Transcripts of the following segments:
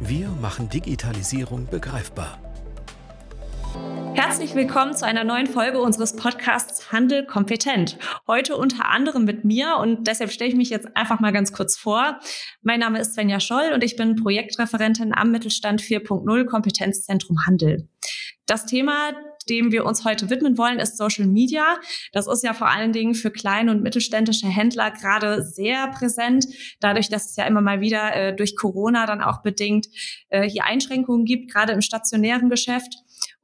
Wir machen Digitalisierung begreifbar. Herzlich willkommen zu einer neuen Folge unseres Podcasts Handel kompetent. Heute unter anderem mit mir und deshalb stelle ich mich jetzt einfach mal ganz kurz vor. Mein Name ist Svenja Scholl und ich bin Projektreferentin am Mittelstand 4.0 Kompetenzzentrum Handel. Das Thema dem wir uns heute widmen wollen, ist Social Media. Das ist ja vor allen Dingen für kleine und mittelständische Händler gerade sehr präsent, dadurch, dass es ja immer mal wieder äh, durch Corona dann auch bedingt äh, hier Einschränkungen gibt, gerade im stationären Geschäft.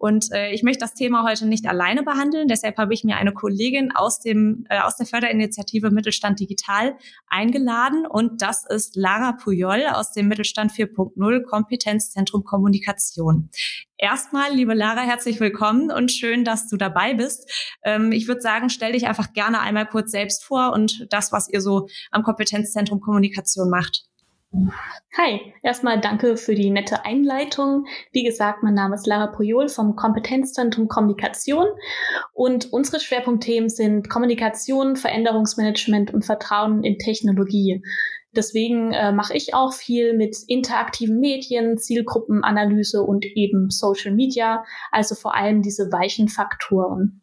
Und äh, ich möchte das Thema heute nicht alleine behandeln. Deshalb habe ich mir eine Kollegin aus, dem, äh, aus der Förderinitiative Mittelstand Digital eingeladen. Und das ist Lara Pujol aus dem Mittelstand 4.0 Kompetenzzentrum Kommunikation. Erstmal, liebe Lara, herzlich willkommen und schön, dass du dabei bist. Ähm, ich würde sagen, stell dich einfach gerne einmal kurz selbst vor und das, was ihr so am Kompetenzzentrum Kommunikation macht. Hi, erstmal danke für die nette Einleitung. Wie gesagt, mein Name ist Lara Pujol vom Kompetenzzentrum Kommunikation und unsere Schwerpunktthemen sind Kommunikation, Veränderungsmanagement und Vertrauen in Technologie. Deswegen äh, mache ich auch viel mit interaktiven Medien, Zielgruppenanalyse und eben Social Media, also vor allem diese weichen Faktoren.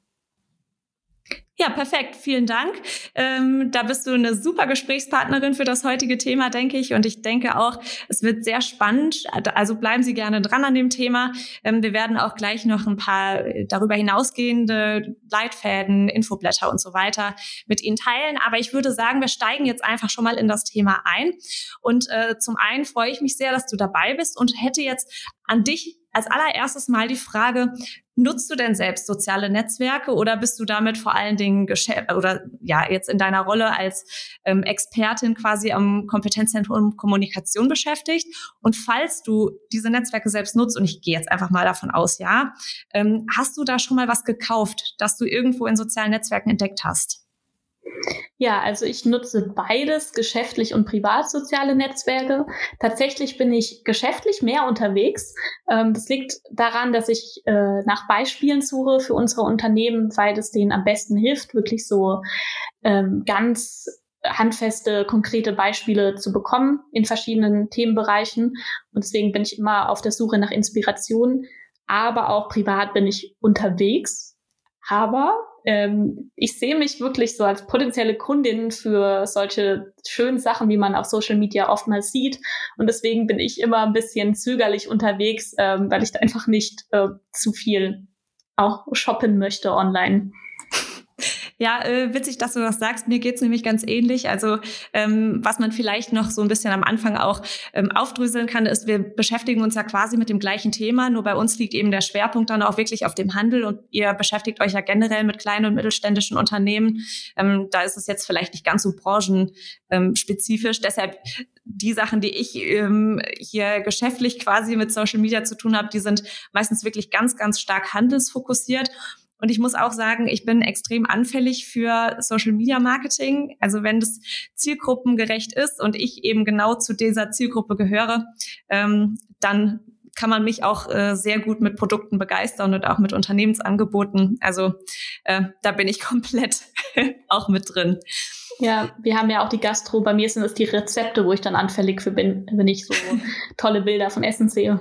Ja, perfekt. Vielen Dank. Ähm, da bist du eine super Gesprächspartnerin für das heutige Thema, denke ich. Und ich denke auch, es wird sehr spannend. Also bleiben Sie gerne dran an dem Thema. Ähm, wir werden auch gleich noch ein paar darüber hinausgehende Leitfäden, Infoblätter und so weiter mit Ihnen teilen. Aber ich würde sagen, wir steigen jetzt einfach schon mal in das Thema ein. Und äh, zum einen freue ich mich sehr, dass du dabei bist und hätte jetzt an dich als allererstes mal die Frage, nutzt du denn selbst soziale Netzwerke oder bist du damit vor allen Dingen oder ja jetzt in deiner Rolle als ähm, Expertin quasi am Kompetenzzentrum Kommunikation beschäftigt? Und falls du diese Netzwerke selbst nutzt, und ich gehe jetzt einfach mal davon aus, ja, ähm, hast du da schon mal was gekauft, das du irgendwo in sozialen Netzwerken entdeckt hast? Ja, also ich nutze beides, geschäftlich und privat soziale Netzwerke. Tatsächlich bin ich geschäftlich mehr unterwegs. Ähm, das liegt daran, dass ich äh, nach Beispielen suche für unsere Unternehmen, weil es denen am besten hilft, wirklich so ähm, ganz handfeste, konkrete Beispiele zu bekommen in verschiedenen Themenbereichen. Und deswegen bin ich immer auf der Suche nach Inspiration. Aber auch privat bin ich unterwegs. Aber ähm, ich sehe mich wirklich so als potenzielle Kundin für solche schönen Sachen, wie man auf Social Media oftmals sieht. Und deswegen bin ich immer ein bisschen zögerlich unterwegs, ähm, weil ich da einfach nicht äh, zu viel auch shoppen möchte online. Ja, äh, witzig, dass du das sagst. Mir geht's nämlich ganz ähnlich. Also ähm, was man vielleicht noch so ein bisschen am Anfang auch ähm, aufdröseln kann, ist, wir beschäftigen uns ja quasi mit dem gleichen Thema. Nur bei uns liegt eben der Schwerpunkt dann auch wirklich auf dem Handel und ihr beschäftigt euch ja generell mit kleinen und mittelständischen Unternehmen. Ähm, da ist es jetzt vielleicht nicht ganz so branchenspezifisch. Deshalb die Sachen, die ich ähm, hier geschäftlich quasi mit Social Media zu tun habe, die sind meistens wirklich ganz, ganz stark handelsfokussiert. Und ich muss auch sagen, ich bin extrem anfällig für Social Media Marketing. Also wenn das zielgruppengerecht ist und ich eben genau zu dieser Zielgruppe gehöre, ähm, dann kann man mich auch äh, sehr gut mit Produkten begeistern und auch mit Unternehmensangeboten. Also äh, da bin ich komplett auch mit drin. Ja, wir haben ja auch die Gastro. Bei mir sind es die Rezepte, wo ich dann anfällig für bin, wenn ich so tolle Bilder von Essen sehe.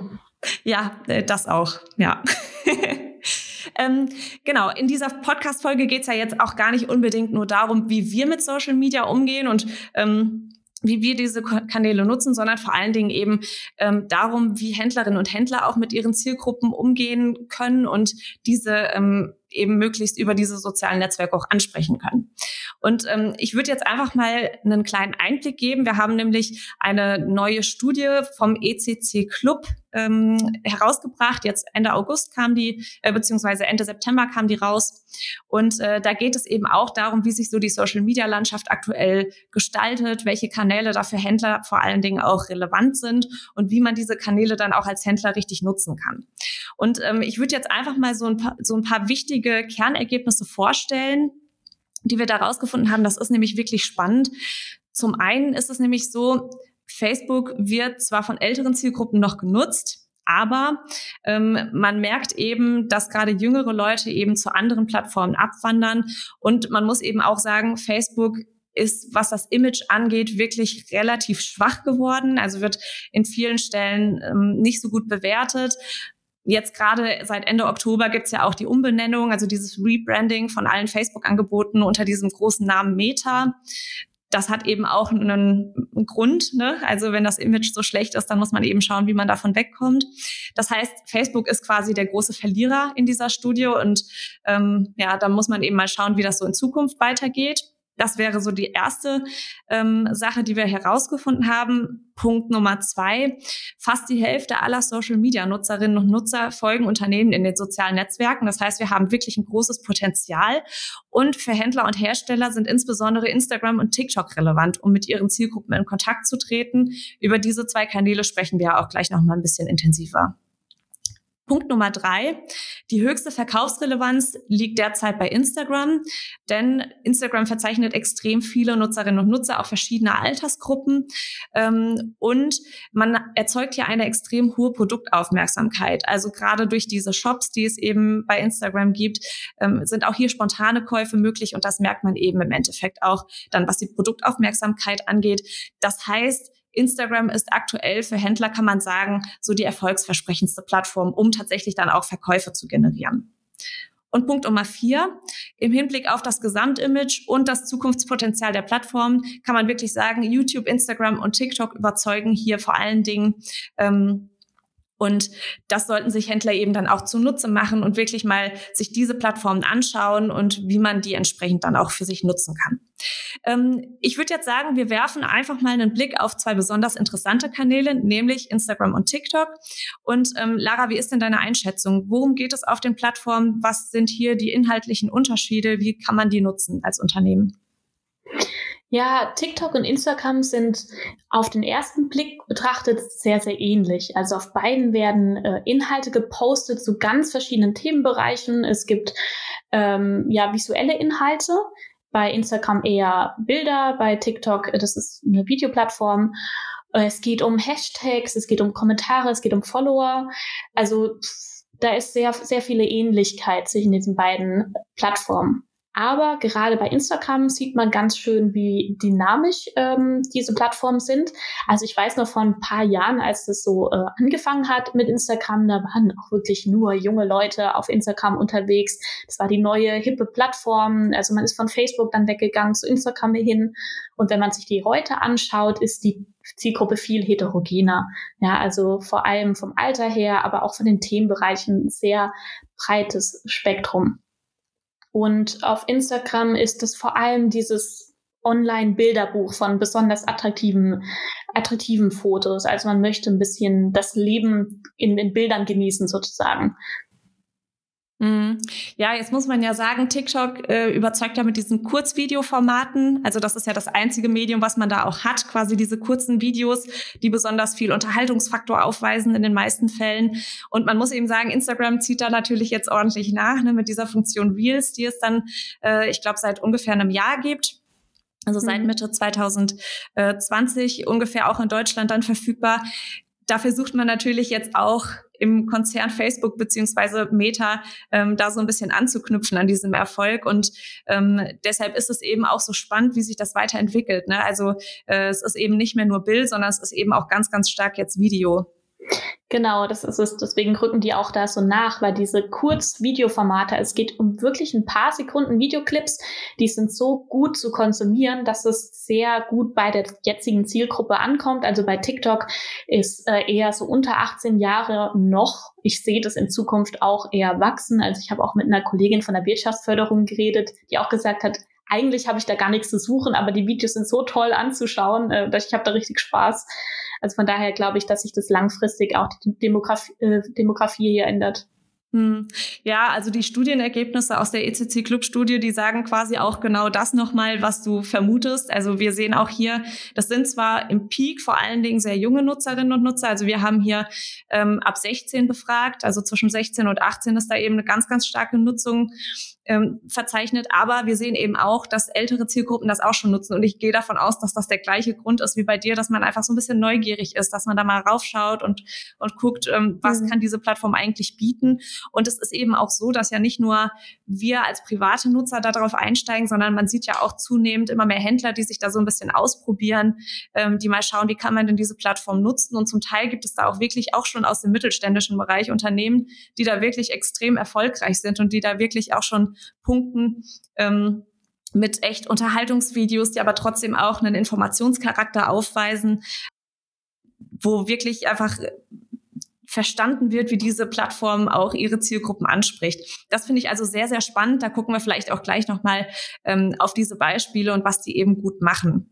Ja, äh, das auch, ja. Ähm, genau, in dieser Podcast-Folge geht es ja jetzt auch gar nicht unbedingt nur darum, wie wir mit Social Media umgehen und ähm, wie wir diese Kanäle nutzen, sondern vor allen Dingen eben ähm, darum, wie Händlerinnen und Händler auch mit ihren Zielgruppen umgehen können und diese ähm, eben möglichst über diese sozialen Netzwerke auch ansprechen können. Und ähm, ich würde jetzt einfach mal einen kleinen Einblick geben. Wir haben nämlich eine neue Studie vom ECC Club ähm, herausgebracht. Jetzt Ende August kam die, äh, beziehungsweise Ende September kam die raus. Und äh, da geht es eben auch darum, wie sich so die Social-Media-Landschaft aktuell gestaltet, welche Kanäle da für Händler vor allen Dingen auch relevant sind und wie man diese Kanäle dann auch als Händler richtig nutzen kann. Und ähm, ich würde jetzt einfach mal so ein, paar, so ein paar wichtige Kernergebnisse vorstellen, die wir da rausgefunden haben. Das ist nämlich wirklich spannend. Zum einen ist es nämlich so, Facebook wird zwar von älteren Zielgruppen noch genutzt, aber ähm, man merkt eben, dass gerade jüngere Leute eben zu anderen Plattformen abwandern. Und man muss eben auch sagen, Facebook ist, was das Image angeht, wirklich relativ schwach geworden. Also wird in vielen Stellen ähm, nicht so gut bewertet. Jetzt gerade seit Ende Oktober gibt's ja auch die Umbenennung, also dieses Rebranding von allen Facebook-Angeboten unter diesem großen Namen Meta das hat eben auch einen, einen Grund. Ne? Also wenn das Image so schlecht ist, dann muss man eben schauen, wie man davon wegkommt. Das heißt, Facebook ist quasi der große Verlierer in dieser Studie und ähm, ja, da muss man eben mal schauen, wie das so in Zukunft weitergeht. Das wäre so die erste ähm, Sache, die wir herausgefunden haben. Punkt Nummer zwei. Fast die Hälfte aller Social-Media-Nutzerinnen und Nutzer folgen Unternehmen in den sozialen Netzwerken. Das heißt, wir haben wirklich ein großes Potenzial. Und für Händler und Hersteller sind insbesondere Instagram und TikTok relevant, um mit ihren Zielgruppen in Kontakt zu treten. Über diese zwei Kanäle sprechen wir auch gleich noch mal ein bisschen intensiver. Punkt Nummer drei. Die höchste Verkaufsrelevanz liegt derzeit bei Instagram, denn Instagram verzeichnet extrem viele Nutzerinnen und Nutzer, auch verschiedener Altersgruppen. Ähm, und man erzeugt hier eine extrem hohe Produktaufmerksamkeit. Also gerade durch diese Shops, die es eben bei Instagram gibt, ähm, sind auch hier spontane Käufe möglich. Und das merkt man eben im Endeffekt auch dann, was die Produktaufmerksamkeit angeht. Das heißt, Instagram ist aktuell für Händler, kann man sagen, so die erfolgsversprechendste Plattform, um tatsächlich dann auch Verkäufe zu generieren. Und Punkt Nummer vier, im Hinblick auf das Gesamtimage und das Zukunftspotenzial der Plattform kann man wirklich sagen, YouTube, Instagram und TikTok überzeugen hier vor allen Dingen ähm, und das sollten sich Händler eben dann auch zunutze machen und wirklich mal sich diese Plattformen anschauen und wie man die entsprechend dann auch für sich nutzen kann. Ähm, ich würde jetzt sagen, wir werfen einfach mal einen Blick auf zwei besonders interessante Kanäle, nämlich Instagram und TikTok. Und ähm, Lara, wie ist denn deine Einschätzung? Worum geht es auf den Plattformen? Was sind hier die inhaltlichen Unterschiede? Wie kann man die nutzen als Unternehmen? Ja, TikTok und Instagram sind auf den ersten Blick betrachtet sehr, sehr ähnlich. Also auf beiden werden äh, Inhalte gepostet zu ganz verschiedenen Themenbereichen. Es gibt ähm, ja visuelle Inhalte, bei Instagram eher Bilder, bei TikTok, äh, das ist eine Videoplattform. Äh, es geht um Hashtags, es geht um Kommentare, es geht um Follower. Also da ist sehr, sehr viele Ähnlichkeit zwischen diesen beiden Plattformen. Aber gerade bei Instagram sieht man ganz schön, wie dynamisch ähm, diese Plattformen sind. Also ich weiß noch vor ein paar Jahren, als das so äh, angefangen hat mit Instagram, da waren auch wirklich nur junge Leute auf Instagram unterwegs. Das war die neue hippe Plattform. Also man ist von Facebook dann weggegangen zu Instagram hin. Und wenn man sich die heute anschaut, ist die Zielgruppe viel heterogener. Ja, also vor allem vom Alter her, aber auch von den Themenbereichen sehr breites Spektrum. Und auf Instagram ist es vor allem dieses Online-Bilderbuch von besonders attraktiven, attraktiven Fotos. Also man möchte ein bisschen das Leben in den Bildern genießen sozusagen. Mhm. Ja, jetzt muss man ja sagen, TikTok äh, überzeugt ja mit diesen Kurzvideoformaten. Also das ist ja das einzige Medium, was man da auch hat, quasi diese kurzen Videos, die besonders viel Unterhaltungsfaktor aufweisen in den meisten Fällen. Und man muss eben sagen, Instagram zieht da natürlich jetzt ordentlich nach ne, mit dieser Funktion Reels, die es dann, äh, ich glaube, seit ungefähr einem Jahr gibt. Also seit mhm. Mitte 2020 ungefähr auch in Deutschland dann verfügbar. Da versucht man natürlich jetzt auch im Konzern Facebook beziehungsweise Meta ähm, da so ein bisschen anzuknüpfen an diesem Erfolg. Und ähm, deshalb ist es eben auch so spannend, wie sich das weiterentwickelt. Ne? Also äh, es ist eben nicht mehr nur Bild, sondern es ist eben auch ganz, ganz stark jetzt Video. Genau, das ist es. Deswegen rücken die auch da so nach, weil diese Kurzvideoformate, es geht um wirklich ein paar Sekunden Videoclips, die sind so gut zu konsumieren, dass es sehr gut bei der jetzigen Zielgruppe ankommt. Also bei TikTok ist äh, eher so unter 18 Jahre noch. Ich sehe das in Zukunft auch eher wachsen. Also ich habe auch mit einer Kollegin von der Wirtschaftsförderung geredet, die auch gesagt hat, eigentlich habe ich da gar nichts zu suchen, aber die Videos sind so toll anzuschauen, äh, dass ich habe da richtig Spaß. Also von daher glaube ich, dass sich das langfristig auch die Demografie, äh, Demografie hier ändert. Hm. Ja, also die Studienergebnisse aus der ECC Club Studie, die sagen quasi auch genau das nochmal, was du vermutest. Also wir sehen auch hier, das sind zwar im Peak vor allen Dingen sehr junge Nutzerinnen und Nutzer. Also wir haben hier ähm, ab 16 befragt, also zwischen 16 und 18 ist da eben eine ganz, ganz starke Nutzung ähm, verzeichnet. Aber wir sehen eben auch, dass ältere Zielgruppen das auch schon nutzen. Und ich gehe davon aus, dass das der gleiche Grund ist wie bei dir, dass man einfach so ein bisschen neugierig ist, dass man da mal raufschaut und, und guckt, ähm, was mhm. kann diese Plattform eigentlich bieten. Und es ist eben auch so, dass ja nicht nur wir als private Nutzer darauf einsteigen, sondern man sieht ja auch zunehmend immer mehr Händler, die sich da so ein bisschen ausprobieren, ähm, die mal schauen, wie kann man denn diese Plattform nutzen. Und zum Teil gibt es da auch wirklich auch schon aus dem mittelständischen Bereich Unternehmen, die da wirklich extrem erfolgreich sind und die da wirklich auch schon punkten. Ähm, mit echt Unterhaltungsvideos, die aber trotzdem auch einen Informationscharakter aufweisen, wo wirklich einfach verstanden wird, wie diese Plattform auch ihre Zielgruppen anspricht. Das finde ich also sehr, sehr spannend. Da gucken wir vielleicht auch gleich nochmal ähm, auf diese Beispiele und was die eben gut machen.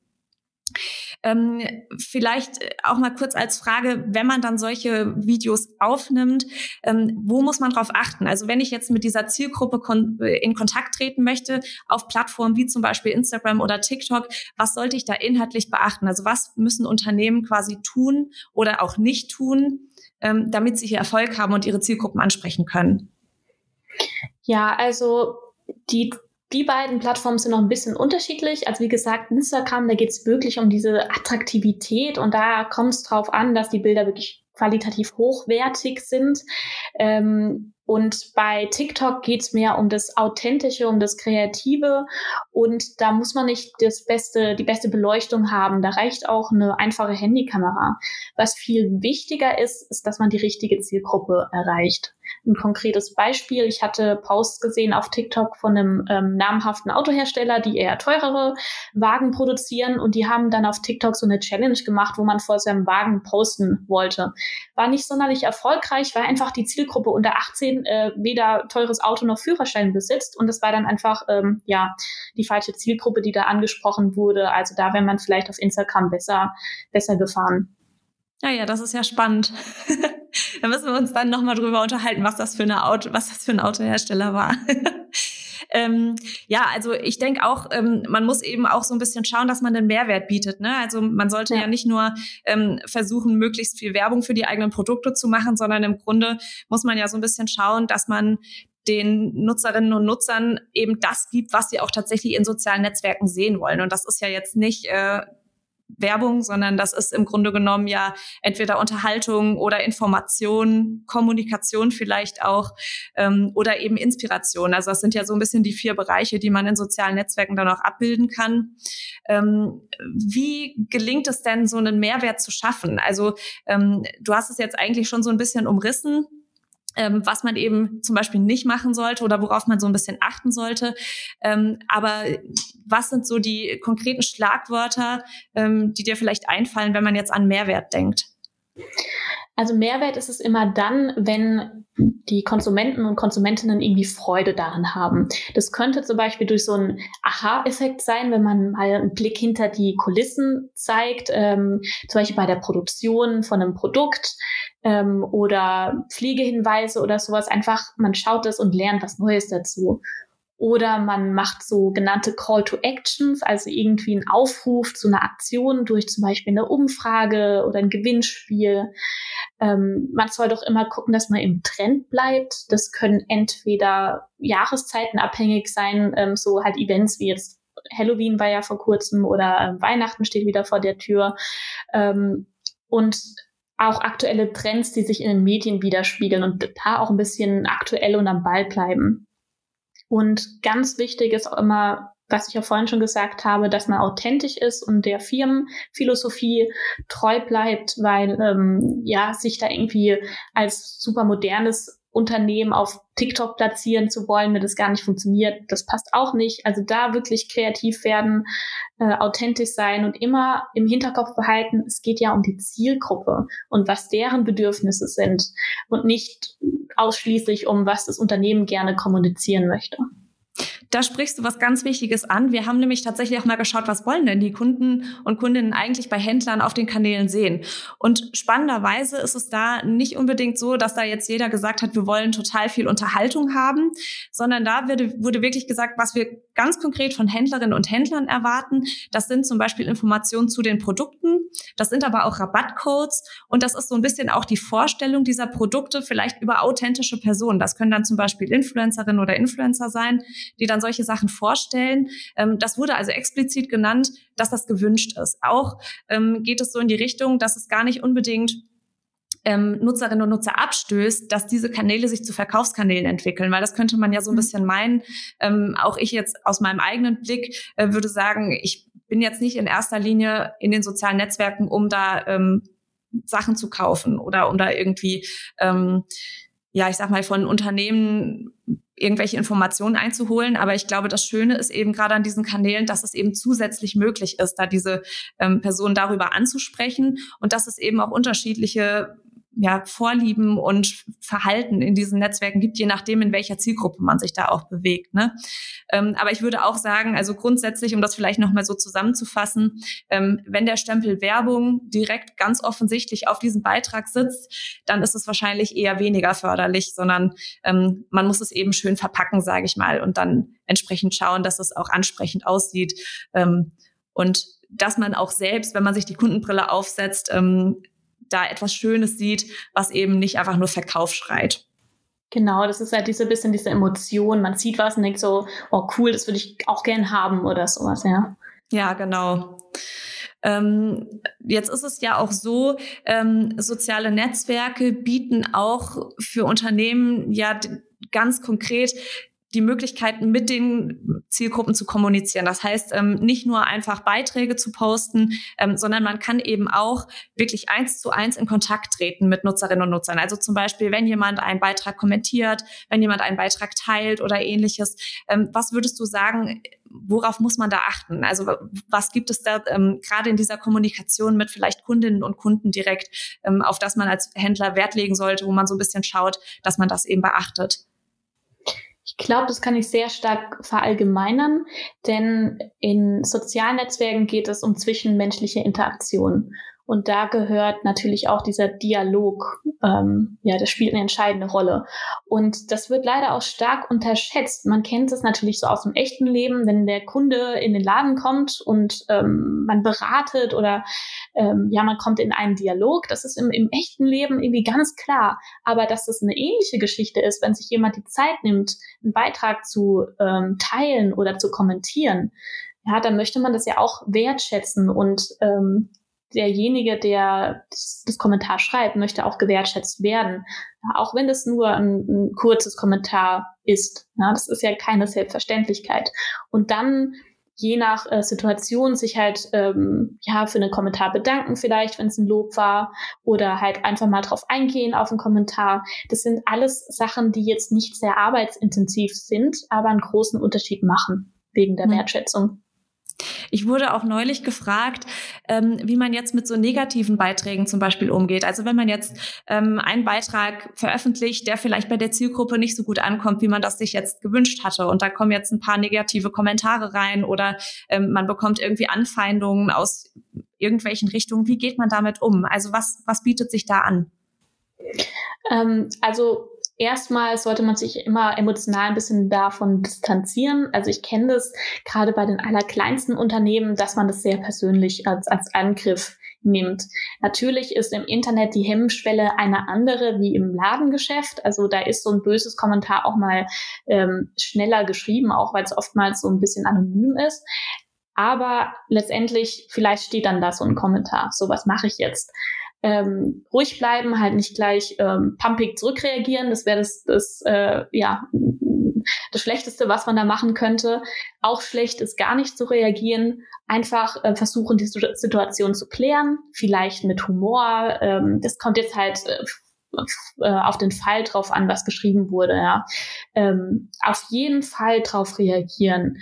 Ähm, vielleicht äh, auch mal kurz als Frage, wenn man dann solche Videos aufnimmt, ähm, wo muss man drauf achten? Also wenn ich jetzt mit dieser Zielgruppe kon äh, in Kontakt treten möchte, auf Plattformen wie zum Beispiel Instagram oder TikTok, was sollte ich da inhaltlich beachten? Also was müssen Unternehmen quasi tun oder auch nicht tun, ähm, damit sie hier Erfolg haben und ihre Zielgruppen ansprechen können? Ja, also die die beiden Plattformen sind noch ein bisschen unterschiedlich. Also wie gesagt, Instagram, da geht es wirklich um diese Attraktivität und da kommt es drauf an, dass die Bilder wirklich qualitativ hochwertig sind. Ähm, und bei TikTok geht's mehr um das Authentische, um das Kreative. Und da muss man nicht das beste, die beste Beleuchtung haben. Da reicht auch eine einfache Handykamera. Was viel wichtiger ist, ist, dass man die richtige Zielgruppe erreicht. Ein konkretes Beispiel. Ich hatte Posts gesehen auf TikTok von einem ähm, namhaften Autohersteller, die eher teurere Wagen produzieren. Und die haben dann auf TikTok so eine Challenge gemacht, wo man vor seinem Wagen posten wollte. War nicht sonderlich erfolgreich, weil einfach die Zielgruppe unter 18 äh, weder teures Auto noch Führerschein besitzt. Und es war dann einfach ähm, ja die falsche Zielgruppe, die da angesprochen wurde. Also da wäre man vielleicht auf Instagram besser, besser gefahren. Ja, ja, das ist ja spannend. da müssen wir uns dann nochmal drüber unterhalten, was das für eine Auto, was das für ein Autohersteller war. Ähm, ja, also ich denke auch, ähm, man muss eben auch so ein bisschen schauen, dass man den Mehrwert bietet. Ne? Also man sollte ja, ja nicht nur ähm, versuchen, möglichst viel Werbung für die eigenen Produkte zu machen, sondern im Grunde muss man ja so ein bisschen schauen, dass man den Nutzerinnen und Nutzern eben das gibt, was sie auch tatsächlich in sozialen Netzwerken sehen wollen. Und das ist ja jetzt nicht äh, Werbung, sondern das ist im Grunde genommen ja entweder Unterhaltung oder Information, Kommunikation vielleicht auch ähm, oder eben Inspiration. Also das sind ja so ein bisschen die vier Bereiche, die man in sozialen Netzwerken dann auch abbilden kann. Ähm, wie gelingt es denn, so einen Mehrwert zu schaffen? Also ähm, du hast es jetzt eigentlich schon so ein bisschen umrissen ähm, was man eben zum Beispiel nicht machen sollte oder worauf man so ein bisschen achten sollte. Ähm, aber was sind so die konkreten Schlagwörter, ähm, die dir vielleicht einfallen, wenn man jetzt an Mehrwert denkt? Also Mehrwert ist es immer dann, wenn die Konsumenten und Konsumentinnen irgendwie Freude daran haben. Das könnte zum Beispiel durch so einen Aha-Effekt sein, wenn man mal einen Blick hinter die Kulissen zeigt, ähm, zum Beispiel bei der Produktion von einem Produkt ähm, oder Pflegehinweise oder sowas. Einfach, man schaut es und lernt was Neues dazu. Oder man macht so genannte Call to Actions, also irgendwie einen Aufruf zu einer Aktion durch zum Beispiel eine Umfrage oder ein Gewinnspiel. Ähm, man soll doch immer gucken, dass man im Trend bleibt. Das können entweder Jahreszeiten abhängig sein, ähm, so halt Events wie jetzt Halloween war ja vor kurzem oder äh, Weihnachten steht wieder vor der Tür. Ähm, und auch aktuelle Trends, die sich in den Medien widerspiegeln und da auch ein bisschen aktuell und am Ball bleiben. Und ganz wichtig ist auch immer, was ich ja vorhin schon gesagt habe, dass man authentisch ist und der Firmenphilosophie treu bleibt, weil ähm, ja sich da irgendwie als super modernes Unternehmen auf TikTok platzieren zu wollen, wenn das gar nicht funktioniert, das passt auch nicht. Also da wirklich kreativ werden, äh, authentisch sein und immer im Hinterkopf behalten, es geht ja um die Zielgruppe und was deren Bedürfnisse sind und nicht ausschließlich um was das Unternehmen gerne kommunizieren möchte. Da sprichst du was ganz Wichtiges an. Wir haben nämlich tatsächlich auch mal geschaut, was wollen denn die Kunden und Kundinnen eigentlich bei Händlern auf den Kanälen sehen. Und spannenderweise ist es da nicht unbedingt so, dass da jetzt jeder gesagt hat, wir wollen total viel Unterhaltung haben, sondern da wurde, wurde wirklich gesagt, was wir ganz konkret von Händlerinnen und Händlern erwarten. Das sind zum Beispiel Informationen zu den Produkten. Das sind aber auch Rabattcodes. Und das ist so ein bisschen auch die Vorstellung dieser Produkte vielleicht über authentische Personen. Das können dann zum Beispiel Influencerinnen oder Influencer sein, die dann solche Sachen vorstellen. Ähm, das wurde also explizit genannt, dass das gewünscht ist. Auch ähm, geht es so in die Richtung, dass es gar nicht unbedingt ähm, Nutzerinnen und Nutzer abstößt, dass diese Kanäle sich zu Verkaufskanälen entwickeln, weil das könnte man ja so ein mhm. bisschen meinen. Ähm, auch ich jetzt aus meinem eigenen Blick äh, würde sagen, ich bin jetzt nicht in erster Linie in den sozialen Netzwerken, um da ähm, Sachen zu kaufen oder um da irgendwie ähm, ja, ich sag mal, von Unternehmen irgendwelche Informationen einzuholen. Aber ich glaube, das Schöne ist eben gerade an diesen Kanälen, dass es eben zusätzlich möglich ist, da diese ähm, Personen darüber anzusprechen und dass es eben auch unterschiedliche ja, Vorlieben und Verhalten in diesen Netzwerken gibt, je nachdem, in welcher Zielgruppe man sich da auch bewegt. Ne? Ähm, aber ich würde auch sagen, also grundsätzlich, um das vielleicht nochmal so zusammenzufassen, ähm, wenn der Stempel Werbung direkt ganz offensichtlich auf diesem Beitrag sitzt, dann ist es wahrscheinlich eher weniger förderlich, sondern ähm, man muss es eben schön verpacken, sage ich mal, und dann entsprechend schauen, dass es auch ansprechend aussieht. Ähm, und dass man auch selbst, wenn man sich die Kundenbrille aufsetzt, ähm, da etwas Schönes sieht, was eben nicht einfach nur Verkauf schreit. Genau, das ist halt diese bisschen diese Emotion. Man sieht was und denkt so, oh cool, das würde ich auch gern haben oder sowas, ja. Ja, genau. Ähm, jetzt ist es ja auch so, ähm, soziale Netzwerke bieten auch für Unternehmen ja ganz konkret die Möglichkeiten mit den Zielgruppen zu kommunizieren. Das heißt, ähm, nicht nur einfach Beiträge zu posten, ähm, sondern man kann eben auch wirklich eins zu eins in Kontakt treten mit Nutzerinnen und Nutzern. Also zum Beispiel, wenn jemand einen Beitrag kommentiert, wenn jemand einen Beitrag teilt oder ähnliches. Ähm, was würdest du sagen, worauf muss man da achten? Also was gibt es da ähm, gerade in dieser Kommunikation mit vielleicht Kundinnen und Kunden direkt, ähm, auf das man als Händler Wert legen sollte, wo man so ein bisschen schaut, dass man das eben beachtet? Ich glaube, das kann ich sehr stark verallgemeinern, denn in sozialen Netzwerken geht es um zwischenmenschliche Interaktion. Und da gehört natürlich auch dieser Dialog, ähm, ja, das spielt eine entscheidende Rolle. Und das wird leider auch stark unterschätzt. Man kennt es natürlich so aus dem echten Leben, wenn der Kunde in den Laden kommt und ähm, man beratet oder ähm, ja, man kommt in einen Dialog. Das ist im, im echten Leben irgendwie ganz klar. Aber dass das eine ähnliche Geschichte ist, wenn sich jemand die Zeit nimmt, einen Beitrag zu ähm, teilen oder zu kommentieren, ja, dann möchte man das ja auch wertschätzen und ähm, derjenige, der das, das, Kommentar schreibt, möchte auch gewertschätzt werden. Ja, auch wenn es nur ein, ein, kurzes Kommentar ist. Ja, das ist ja keine Selbstverständlichkeit. Und dann je nach äh, Situation sich halt ähm, ja für einen Kommentar bedanken vielleicht, wenn es ein Lob war oder halt einfach mal drauf eingehen auf einen Kommentar. Das sind alles Sachen, die jetzt nicht sehr arbeitsintensiv sind, aber einen großen Unterschied machen wegen der mhm. Wertschätzung. Ich wurde auch neulich gefragt, ähm, wie man jetzt mit so negativen Beiträgen zum Beispiel umgeht. Also wenn man jetzt ähm, einen Beitrag veröffentlicht, der vielleicht bei der Zielgruppe nicht so gut ankommt, wie man das sich jetzt gewünscht hatte. Und da kommen jetzt ein paar negative Kommentare rein oder ähm, man bekommt irgendwie Anfeindungen aus irgendwelchen Richtungen. Wie geht man damit um? Also was, was bietet sich da an? Ähm, also erstmal sollte man sich immer emotional ein bisschen davon distanzieren. Also ich kenne das gerade bei den allerkleinsten Unternehmen, dass man das sehr persönlich als, als Angriff nimmt. Natürlich ist im Internet die Hemmschwelle eine andere wie im Ladengeschäft. Also da ist so ein böses Kommentar auch mal ähm, schneller geschrieben, auch weil es oftmals so ein bisschen anonym ist. Aber letztendlich, vielleicht steht dann da so ein Kommentar. So, was mache ich jetzt? Ähm, ruhig bleiben, halt nicht gleich ähm, pumpig zurückreagieren. Das wäre das, das äh, ja, das Schlechteste, was man da machen könnte. Auch schlecht ist gar nicht zu reagieren. Einfach äh, versuchen, die Situation zu klären, vielleicht mit Humor. Ähm, das kommt jetzt halt äh, äh, auf den Fall drauf an, was geschrieben wurde. Ja. Ähm, auf jeden Fall drauf reagieren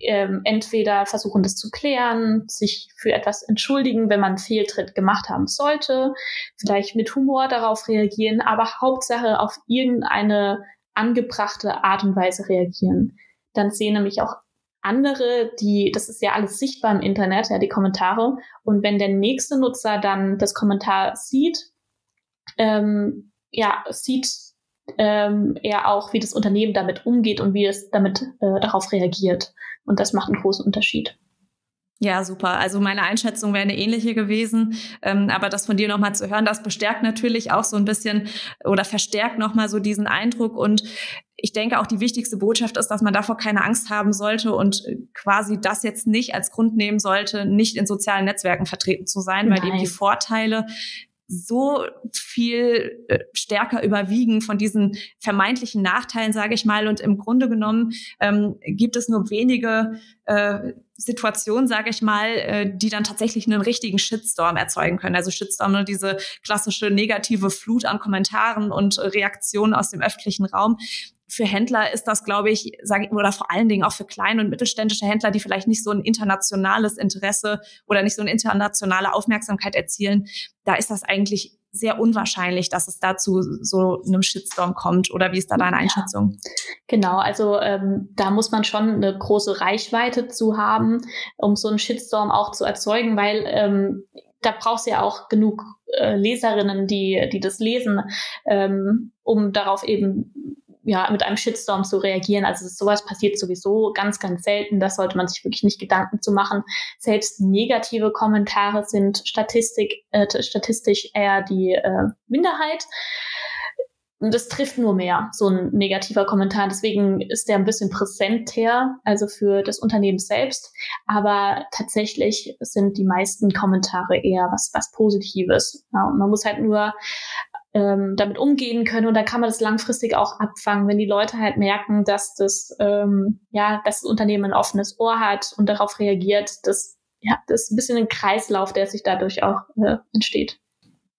ähm, entweder versuchen, das zu klären, sich für etwas entschuldigen, wenn man Fehltritt gemacht haben sollte, vielleicht mit Humor darauf reagieren, aber Hauptsache auf irgendeine angebrachte Art und Weise reagieren. dann sehen nämlich auch andere, die, das ist ja alles sichtbar im Internet, ja, die Kommentare. Und wenn der nächste Nutzer dann das Kommentar sieht, ähm, ja, sieht ähm, er auch, wie das Unternehmen damit umgeht und wie es damit äh, darauf reagiert. Und das macht einen großen Unterschied. Ja, super. Also meine Einschätzung wäre eine ähnliche gewesen. Ähm, aber das von dir nochmal zu hören, das bestärkt natürlich auch so ein bisschen oder verstärkt nochmal so diesen Eindruck. Und ich denke auch die wichtigste Botschaft ist, dass man davor keine Angst haben sollte und quasi das jetzt nicht als Grund nehmen sollte, nicht in sozialen Netzwerken vertreten zu sein, Nein. weil eben die Vorteile so viel äh, stärker überwiegen von diesen vermeintlichen Nachteilen, sage ich mal. Und im Grunde genommen ähm, gibt es nur wenige äh, Situationen, sage ich mal, äh, die dann tatsächlich einen richtigen Shitstorm erzeugen können. Also Shitstorm, ne, diese klassische negative Flut an Kommentaren und Reaktionen aus dem öffentlichen Raum für Händler ist das, glaube ich, sage ich, oder vor allen Dingen auch für kleine und mittelständische Händler, die vielleicht nicht so ein internationales Interesse oder nicht so eine internationale Aufmerksamkeit erzielen, da ist das eigentlich sehr unwahrscheinlich, dass es dazu so einem Shitstorm kommt. Oder wie ist da deine Einschätzung? Ja, genau, also ähm, da muss man schon eine große Reichweite zu haben, um so einen Shitstorm auch zu erzeugen, weil ähm, da brauchst du ja auch genug äh, Leserinnen, die, die das lesen, ähm, um darauf eben ja, mit einem Shitstorm zu reagieren. Also sowas passiert sowieso ganz, ganz selten. Das sollte man sich wirklich nicht Gedanken zu machen. Selbst negative Kommentare sind Statistik, äh, statistisch eher die äh, Minderheit. Und das trifft nur mehr, so ein negativer Kommentar. Deswegen ist der ein bisschen präsenter, also für das Unternehmen selbst. Aber tatsächlich sind die meisten Kommentare eher was, was Positives. Ja, und man muss halt nur ähm, damit umgehen können und da kann man das langfristig auch abfangen, wenn die Leute halt merken, dass das ähm, ja, dass das Unternehmen ein offenes Ohr hat und darauf reagiert, dass ja, das ist ein bisschen ein Kreislauf, der sich dadurch auch äh, entsteht.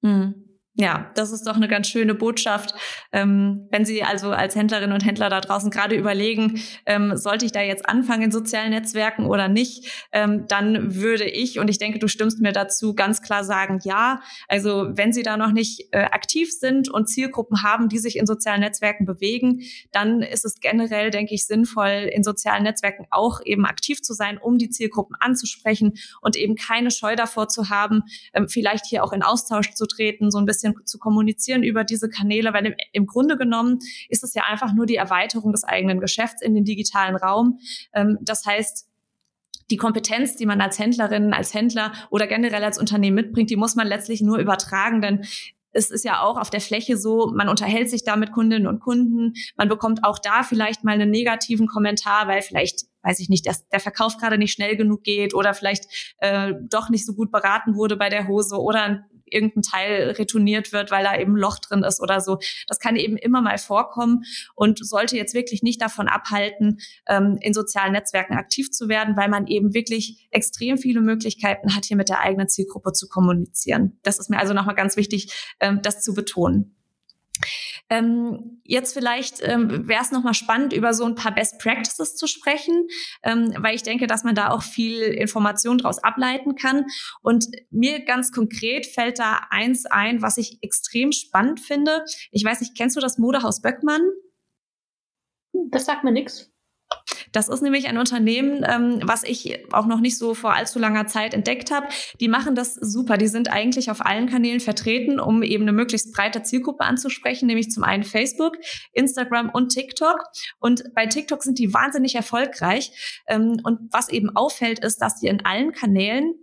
Mhm. Ja, das ist doch eine ganz schöne Botschaft. Ähm, wenn Sie also als Händlerinnen und Händler da draußen gerade überlegen, ähm, sollte ich da jetzt anfangen in sozialen Netzwerken oder nicht, ähm, dann würde ich, und ich denke, du stimmst mir dazu, ganz klar sagen, ja. Also wenn Sie da noch nicht äh, aktiv sind und Zielgruppen haben, die sich in sozialen Netzwerken bewegen, dann ist es generell, denke ich, sinnvoll, in sozialen Netzwerken auch eben aktiv zu sein, um die Zielgruppen anzusprechen und eben keine Scheu davor zu haben, ähm, vielleicht hier auch in Austausch zu treten, so ein bisschen bisschen zu kommunizieren über diese Kanäle, weil im, im Grunde genommen ist es ja einfach nur die Erweiterung des eigenen Geschäfts in den digitalen Raum. Ähm, das heißt, die Kompetenz, die man als Händlerin, als Händler oder generell als Unternehmen mitbringt, die muss man letztlich nur übertragen, denn es ist ja auch auf der Fläche so, man unterhält sich da mit Kundinnen und Kunden, man bekommt auch da vielleicht mal einen negativen Kommentar, weil vielleicht, weiß ich nicht, der, der Verkauf gerade nicht schnell genug geht oder vielleicht äh, doch nicht so gut beraten wurde bei der Hose oder ein irgendein Teil retourniert wird, weil da eben ein Loch drin ist oder so. Das kann eben immer mal vorkommen und sollte jetzt wirklich nicht davon abhalten, ähm, in sozialen Netzwerken aktiv zu werden, weil man eben wirklich extrem viele Möglichkeiten hat, hier mit der eigenen Zielgruppe zu kommunizieren. Das ist mir also nochmal ganz wichtig, ähm, das zu betonen. Ähm, jetzt vielleicht ähm, wäre es nochmal spannend, über so ein paar Best Practices zu sprechen, ähm, weil ich denke, dass man da auch viel Information daraus ableiten kann. Und mir ganz konkret fällt da eins ein, was ich extrem spannend finde. Ich weiß nicht, kennst du das Modehaus Böckmann? Das sagt mir nichts. Das ist nämlich ein Unternehmen, ähm, was ich auch noch nicht so vor allzu langer Zeit entdeckt habe. Die machen das super. Die sind eigentlich auf allen Kanälen vertreten, um eben eine möglichst breite Zielgruppe anzusprechen, nämlich zum einen Facebook, Instagram und TikTok. Und bei TikTok sind die wahnsinnig erfolgreich. Ähm, und was eben auffällt, ist, dass die in allen Kanälen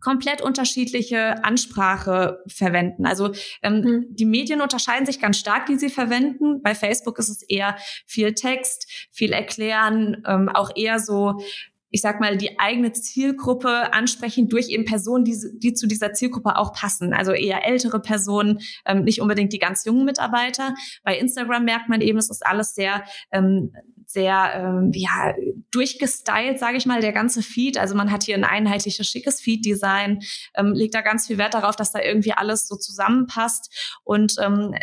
komplett unterschiedliche Ansprache verwenden. Also ähm, mhm. die Medien unterscheiden sich ganz stark, die sie verwenden. Bei Facebook ist es eher viel Text, viel Erklären, ähm, auch eher so ich sag mal, die eigene Zielgruppe ansprechen durch eben Personen, die, die zu dieser Zielgruppe auch passen. Also eher ältere Personen, ähm, nicht unbedingt die ganz jungen Mitarbeiter. Bei Instagram merkt man eben, es ist alles sehr ähm, sehr ähm, ja, durchgestylt, sage ich mal, der ganze Feed. Also man hat hier ein einheitliches, schickes Feed-Design, ähm, legt da ganz viel Wert darauf, dass da irgendwie alles so zusammenpasst. Und ähm,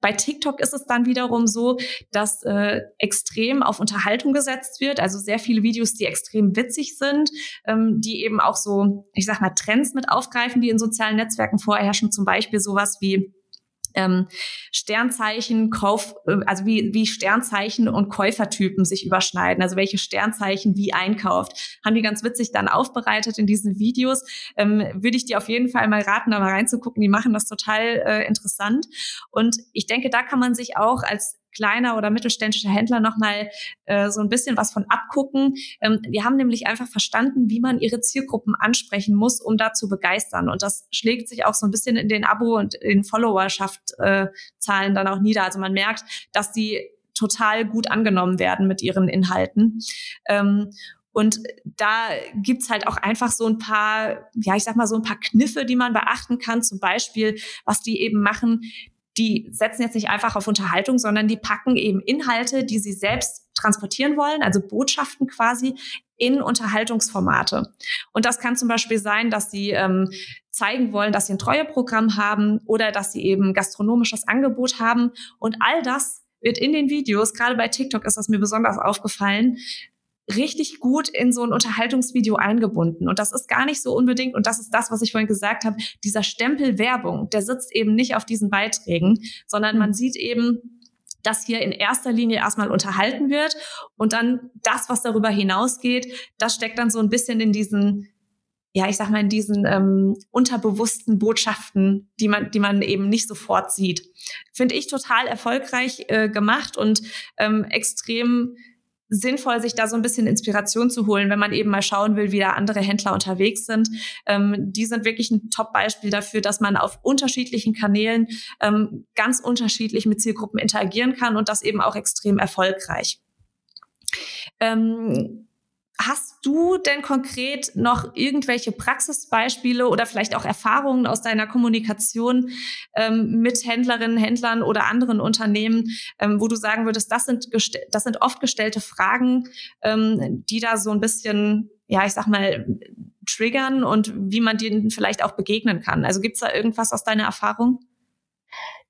bei TikTok ist es dann wiederum so, dass äh, extrem auf Unterhaltung gesetzt wird, also sehr viele Videos, die extrem witzig sind, ähm, die eben auch so, ich sag mal, Trends mit aufgreifen, die in sozialen Netzwerken vorherrschen, zum Beispiel sowas wie ähm, Sternzeichen, Kauf, äh, also wie, wie Sternzeichen und Käufertypen sich überschneiden, also welche Sternzeichen wie einkauft. Haben die ganz witzig dann aufbereitet in diesen Videos. Ähm, würde ich dir auf jeden Fall mal raten, da mal reinzugucken. Die machen das total äh, interessant. Und ich denke, da kann man sich auch als kleiner oder mittelständischer Händler nochmal äh, so ein bisschen was von abgucken. Ähm, die haben nämlich einfach verstanden, wie man ihre Zielgruppen ansprechen muss, um da zu begeistern. Und das schlägt sich auch so ein bisschen in den Abo- und in Followerschaft-Zahlen äh, dann auch nieder. Also man merkt, dass die total gut angenommen werden mit ihren Inhalten. Ähm, und da gibt's halt auch einfach so ein paar, ja, ich sag mal, so ein paar Kniffe, die man beachten kann. Zum Beispiel, was die eben machen, die setzen jetzt nicht einfach auf Unterhaltung, sondern die packen eben Inhalte, die sie selbst transportieren wollen, also Botschaften quasi, in Unterhaltungsformate. Und das kann zum Beispiel sein, dass sie ähm, zeigen wollen, dass sie ein Treueprogramm haben oder dass sie eben gastronomisches Angebot haben. Und all das wird in den Videos, gerade bei TikTok ist das mir besonders aufgefallen, richtig gut in so ein Unterhaltungsvideo eingebunden. Und das ist gar nicht so unbedingt, und das ist das, was ich vorhin gesagt habe, dieser Stempel Werbung, der sitzt eben nicht auf diesen Beiträgen, sondern man sieht eben, dass hier in erster Linie erstmal unterhalten wird und dann das, was darüber hinausgeht, das steckt dann so ein bisschen in diesen ja, ich sag mal, in diesen ähm, unterbewussten Botschaften, die man, die man eben nicht sofort sieht. Finde ich total erfolgreich äh, gemacht und ähm, extrem sinnvoll, sich da so ein bisschen Inspiration zu holen, wenn man eben mal schauen will, wie da andere Händler unterwegs sind. Ähm, die sind wirklich ein Top-Beispiel dafür, dass man auf unterschiedlichen Kanälen ähm, ganz unterschiedlich mit Zielgruppen interagieren kann und das eben auch extrem erfolgreich. Ähm, Hast du denn konkret noch irgendwelche Praxisbeispiele oder vielleicht auch Erfahrungen aus deiner Kommunikation ähm, mit Händlerinnen, Händlern oder anderen Unternehmen, ähm, wo du sagen würdest, das sind, das sind oft gestellte Fragen, ähm, die da so ein bisschen, ja, ich sag mal, triggern und wie man denen vielleicht auch begegnen kann? Also gibt's da irgendwas aus deiner Erfahrung?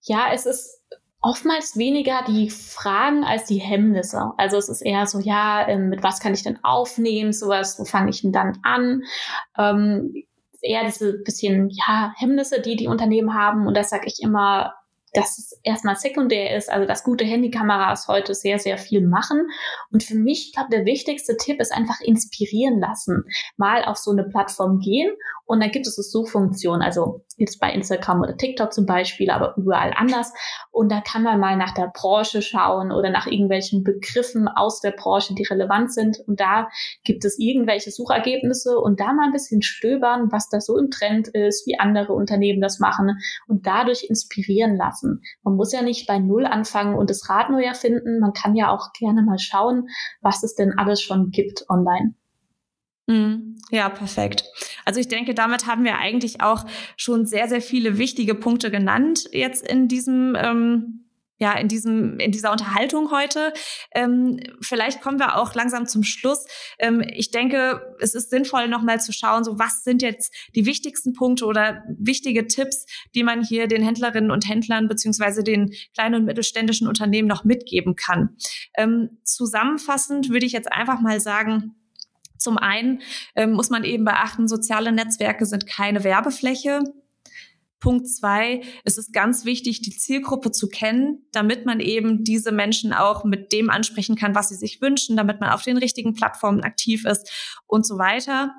Ja, es ist oftmals weniger die Fragen als die Hemmnisse. Also es ist eher so, ja, ähm, mit was kann ich denn aufnehmen, sowas, wo fange ich denn dann an? Ähm, eher diese bisschen, ja, Hemmnisse, die die Unternehmen haben. Und das sage ich immer, dass es erstmal sekundär ist, also dass gute Handykameras heute sehr, sehr viel machen. Und für mich, ich glaube, der wichtigste Tipp ist einfach inspirieren lassen. Mal auf so eine Plattform gehen und dann gibt es eine Suchfunktion, also jetzt bei Instagram oder TikTok zum Beispiel, aber überall anders. Und da kann man mal nach der Branche schauen oder nach irgendwelchen Begriffen aus der Branche, die relevant sind. Und da gibt es irgendwelche Suchergebnisse und da mal ein bisschen stöbern, was da so im Trend ist, wie andere Unternehmen das machen und dadurch inspirieren lassen. Man muss ja nicht bei Null anfangen und das Rad neu erfinden. Man kann ja auch gerne mal schauen, was es denn alles schon gibt online. Mhm. Ja, perfekt. Also ich denke, damit haben wir eigentlich auch schon sehr, sehr viele wichtige Punkte genannt jetzt in diesem ähm, ja, in diesem, in dieser Unterhaltung heute. Ähm, vielleicht kommen wir auch langsam zum Schluss. Ähm, ich denke, es ist sinnvoll, nochmal zu schauen, so was sind jetzt die wichtigsten Punkte oder wichtige Tipps, die man hier den Händlerinnen und Händlern beziehungsweise den kleinen und mittelständischen Unternehmen noch mitgeben kann. Ähm, zusammenfassend würde ich jetzt einfach mal sagen, zum einen ähm, muss man eben beachten, soziale Netzwerke sind keine Werbefläche. Punkt zwei, es ist ganz wichtig, die Zielgruppe zu kennen, damit man eben diese Menschen auch mit dem ansprechen kann, was sie sich wünschen, damit man auf den richtigen Plattformen aktiv ist und so weiter.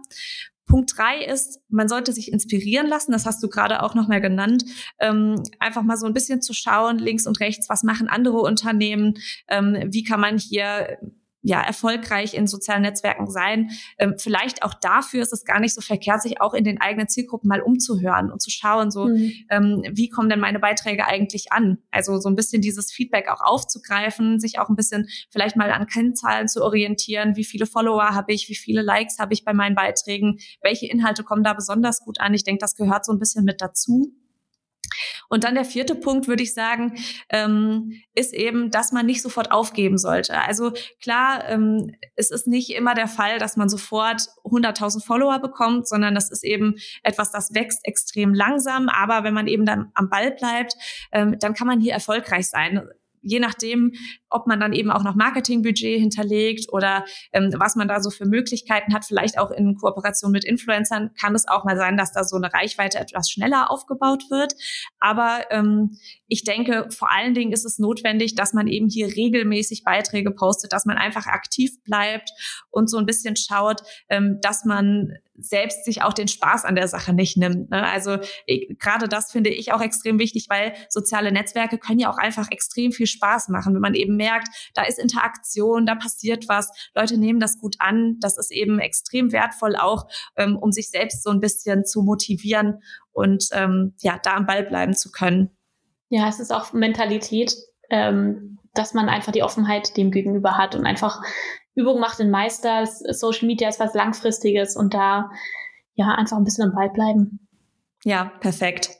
Punkt drei ist, man sollte sich inspirieren lassen, das hast du gerade auch nochmal genannt, ähm, einfach mal so ein bisschen zu schauen, links und rechts, was machen andere Unternehmen, ähm, wie kann man hier ja, erfolgreich in sozialen Netzwerken sein. Ähm, vielleicht auch dafür ist es gar nicht so verkehrt, sich auch in den eigenen Zielgruppen mal umzuhören und zu schauen, so, mhm. ähm, wie kommen denn meine Beiträge eigentlich an? Also so ein bisschen dieses Feedback auch aufzugreifen, sich auch ein bisschen vielleicht mal an Kennzahlen zu orientieren. Wie viele Follower habe ich? Wie viele Likes habe ich bei meinen Beiträgen? Welche Inhalte kommen da besonders gut an? Ich denke, das gehört so ein bisschen mit dazu. Und dann der vierte Punkt, würde ich sagen, ähm, ist eben, dass man nicht sofort aufgeben sollte. Also klar, ähm, es ist nicht immer der Fall, dass man sofort 100.000 Follower bekommt, sondern das ist eben etwas, das wächst extrem langsam. Aber wenn man eben dann am Ball bleibt, ähm, dann kann man hier erfolgreich sein je nachdem, ob man dann eben auch noch Marketingbudget hinterlegt oder ähm, was man da so für Möglichkeiten hat, vielleicht auch in Kooperation mit Influencern, kann es auch mal sein, dass da so eine Reichweite etwas schneller aufgebaut wird. Aber ähm, ich denke, vor allen Dingen ist es notwendig, dass man eben hier regelmäßig Beiträge postet, dass man einfach aktiv bleibt und so ein bisschen schaut, ähm, dass man selbst sich auch den Spaß an der Sache nicht nimmt. Ne? Also gerade das finde ich auch extrem wichtig, weil soziale Netzwerke können ja auch einfach extrem viel Spaß machen, wenn man eben merkt, da ist Interaktion, da passiert was, Leute nehmen das gut an. Das ist eben extrem wertvoll auch, ähm, um sich selbst so ein bisschen zu motivieren und ähm, ja, da am Ball bleiben zu können. Ja, es ist auch Mentalität, ähm, dass man einfach die Offenheit dem gegenüber hat und einfach Übung macht den Meister. Social Media ist was Langfristiges und da ja einfach ein bisschen am Ball bleiben. Ja, perfekt.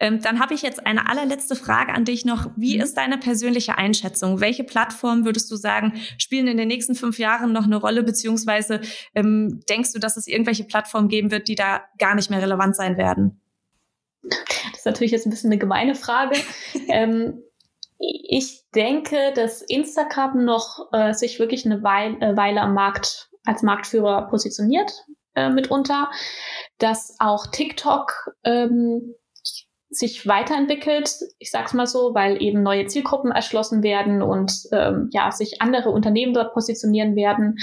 Ähm, dann habe ich jetzt eine allerletzte Frage an dich noch. Wie mhm. ist deine persönliche Einschätzung? Welche Plattformen würdest du sagen, spielen in den nächsten fünf Jahren noch eine Rolle? Beziehungsweise ähm, denkst du, dass es irgendwelche Plattformen geben wird, die da gar nicht mehr relevant sein werden? Das ist natürlich jetzt ein bisschen eine gemeine Frage. ähm, ich denke, dass Instagram noch äh, sich wirklich eine Weile, äh, Weile am Markt als Marktführer positioniert äh, mitunter, dass auch TikTok ähm, sich weiterentwickelt, ich sag's mal so, weil eben neue Zielgruppen erschlossen werden und ähm, ja, sich andere Unternehmen dort positionieren werden.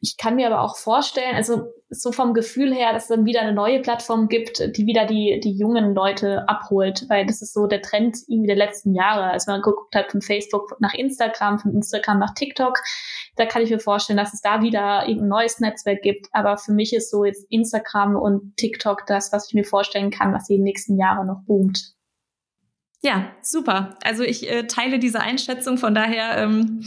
Ich kann mir aber auch vorstellen, also so vom Gefühl her, dass es dann wieder eine neue Plattform gibt, die wieder die, die jungen Leute abholt, weil das ist so der Trend irgendwie der letzten Jahre. Als man geguckt hat von Facebook nach Instagram, von Instagram nach TikTok, da kann ich mir vorstellen, dass es da wieder irgendein neues Netzwerk gibt. Aber für mich ist so jetzt Instagram und TikTok das, was ich mir vorstellen kann, was die nächsten Jahre noch boomt. Ja, super. Also ich äh, teile diese Einschätzung, von daher ähm,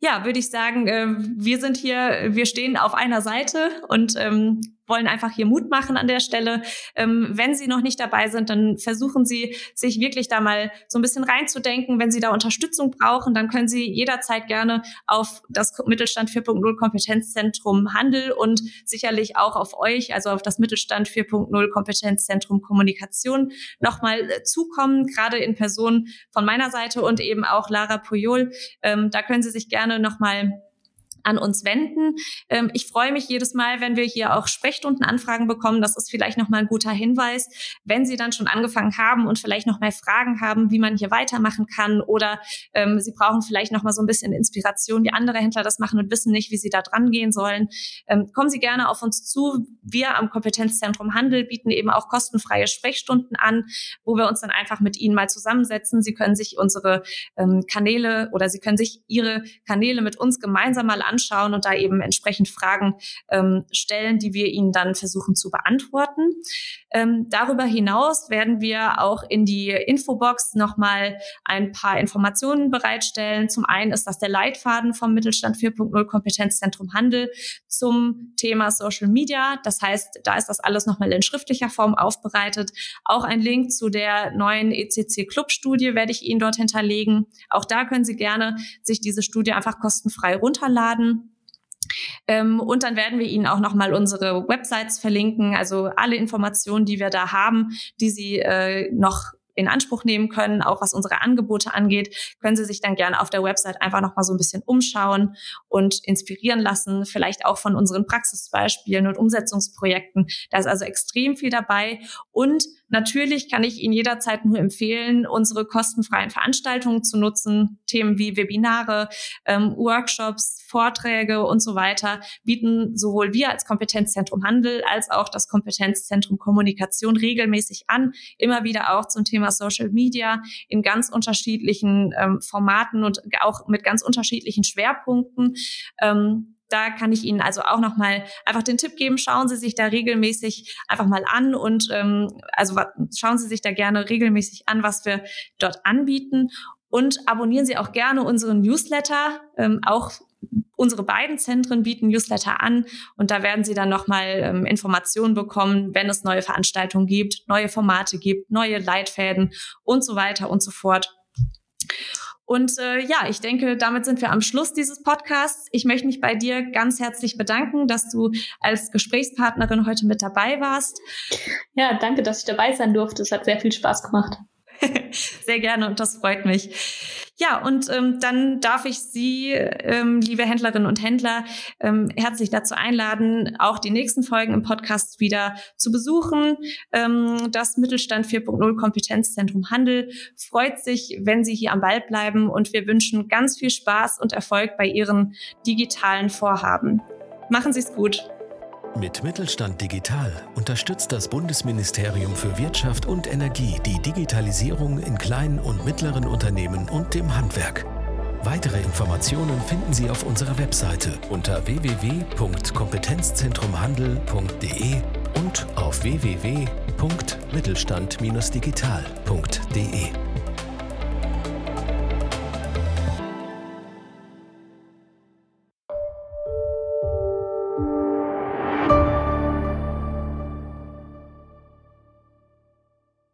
ja, würde ich sagen, äh, wir sind hier, wir stehen auf einer Seite und ähm, wollen einfach hier Mut machen an der Stelle. Ähm, wenn Sie noch nicht dabei sind, dann versuchen Sie, sich wirklich da mal so ein bisschen reinzudenken. Wenn Sie da Unterstützung brauchen, dann können Sie jederzeit gerne auf das Mittelstand 4.0 Kompetenzzentrum Handel und sicherlich auch auf euch, also auf das Mittelstand 4.0 Kompetenzzentrum Kommunikation nochmal äh, zukommen, gerade in Person von meiner Seite und eben auch Lara Puyol. Ähm, da können Sie sich gerne nochmal an uns wenden. Ähm, ich freue mich jedes Mal, wenn wir hier auch Sprechstundenanfragen bekommen. Das ist vielleicht nochmal ein guter Hinweis. Wenn Sie dann schon angefangen haben und vielleicht noch mehr Fragen haben, wie man hier weitermachen kann oder ähm, Sie brauchen vielleicht nochmal so ein bisschen Inspiration, wie andere Händler das machen und wissen nicht, wie sie da dran gehen sollen, ähm, kommen Sie gerne auf uns zu. Wir am Kompetenzzentrum Handel bieten eben auch kostenfreie Sprechstunden an, wo wir uns dann einfach mit Ihnen mal zusammensetzen. Sie können sich unsere ähm, Kanäle oder Sie können sich Ihre Kanäle mit uns gemeinsam mal anschauen und da eben entsprechend Fragen ähm, stellen, die wir Ihnen dann versuchen zu beantworten. Ähm, darüber hinaus werden wir auch in die Infobox nochmal ein paar Informationen bereitstellen. Zum einen ist das der Leitfaden vom Mittelstand 4.0 Kompetenzzentrum Handel zum Thema Social Media. Das heißt, da ist das alles nochmal in schriftlicher Form aufbereitet. Auch ein Link zu der neuen ECC Club Studie werde ich Ihnen dort hinterlegen. Auch da können Sie gerne sich diese Studie einfach kostenfrei runterladen werden. Ähm, und dann werden wir Ihnen auch nochmal unsere Websites verlinken, also alle Informationen, die wir da haben, die Sie äh, noch in Anspruch nehmen können, auch was unsere Angebote angeht, können Sie sich dann gerne auf der Website einfach noch mal so ein bisschen umschauen und inspirieren lassen, vielleicht auch von unseren Praxisbeispielen und Umsetzungsprojekten. Da ist also extrem viel dabei und Natürlich kann ich Ihnen jederzeit nur empfehlen, unsere kostenfreien Veranstaltungen zu nutzen. Themen wie Webinare, ähm, Workshops, Vorträge und so weiter bieten sowohl wir als Kompetenzzentrum Handel als auch das Kompetenzzentrum Kommunikation regelmäßig an. Immer wieder auch zum Thema Social Media in ganz unterschiedlichen ähm, Formaten und auch mit ganz unterschiedlichen Schwerpunkten. Ähm, da kann ich Ihnen also auch nochmal einfach den Tipp geben, schauen Sie sich da regelmäßig einfach mal an und ähm, also schauen Sie sich da gerne regelmäßig an, was wir dort anbieten und abonnieren Sie auch gerne unseren Newsletter. Ähm, auch unsere beiden Zentren bieten Newsletter an und da werden Sie dann nochmal ähm, Informationen bekommen, wenn es neue Veranstaltungen gibt, neue Formate gibt, neue Leitfäden und so weiter und so fort. Und äh, ja, ich denke, damit sind wir am Schluss dieses Podcasts. Ich möchte mich bei dir ganz herzlich bedanken, dass du als Gesprächspartnerin heute mit dabei warst. Ja, danke, dass ich dabei sein durfte. Es hat sehr viel Spaß gemacht. Sehr gerne und das freut mich. Ja, und ähm, dann darf ich Sie, ähm, liebe Händlerinnen und Händler, ähm, herzlich dazu einladen, auch die nächsten Folgen im Podcast wieder zu besuchen. Ähm, das Mittelstand 4.0 Kompetenzzentrum Handel freut sich, wenn Sie hier am Ball bleiben und wir wünschen ganz viel Spaß und Erfolg bei Ihren digitalen Vorhaben. Machen Sie es gut. Mit Mittelstand Digital unterstützt das Bundesministerium für Wirtschaft und Energie die Digitalisierung in kleinen und mittleren Unternehmen und dem Handwerk. Weitere Informationen finden Sie auf unserer Webseite unter www.kompetenzzentrumhandel.de und auf www.mittelstand-digital.de.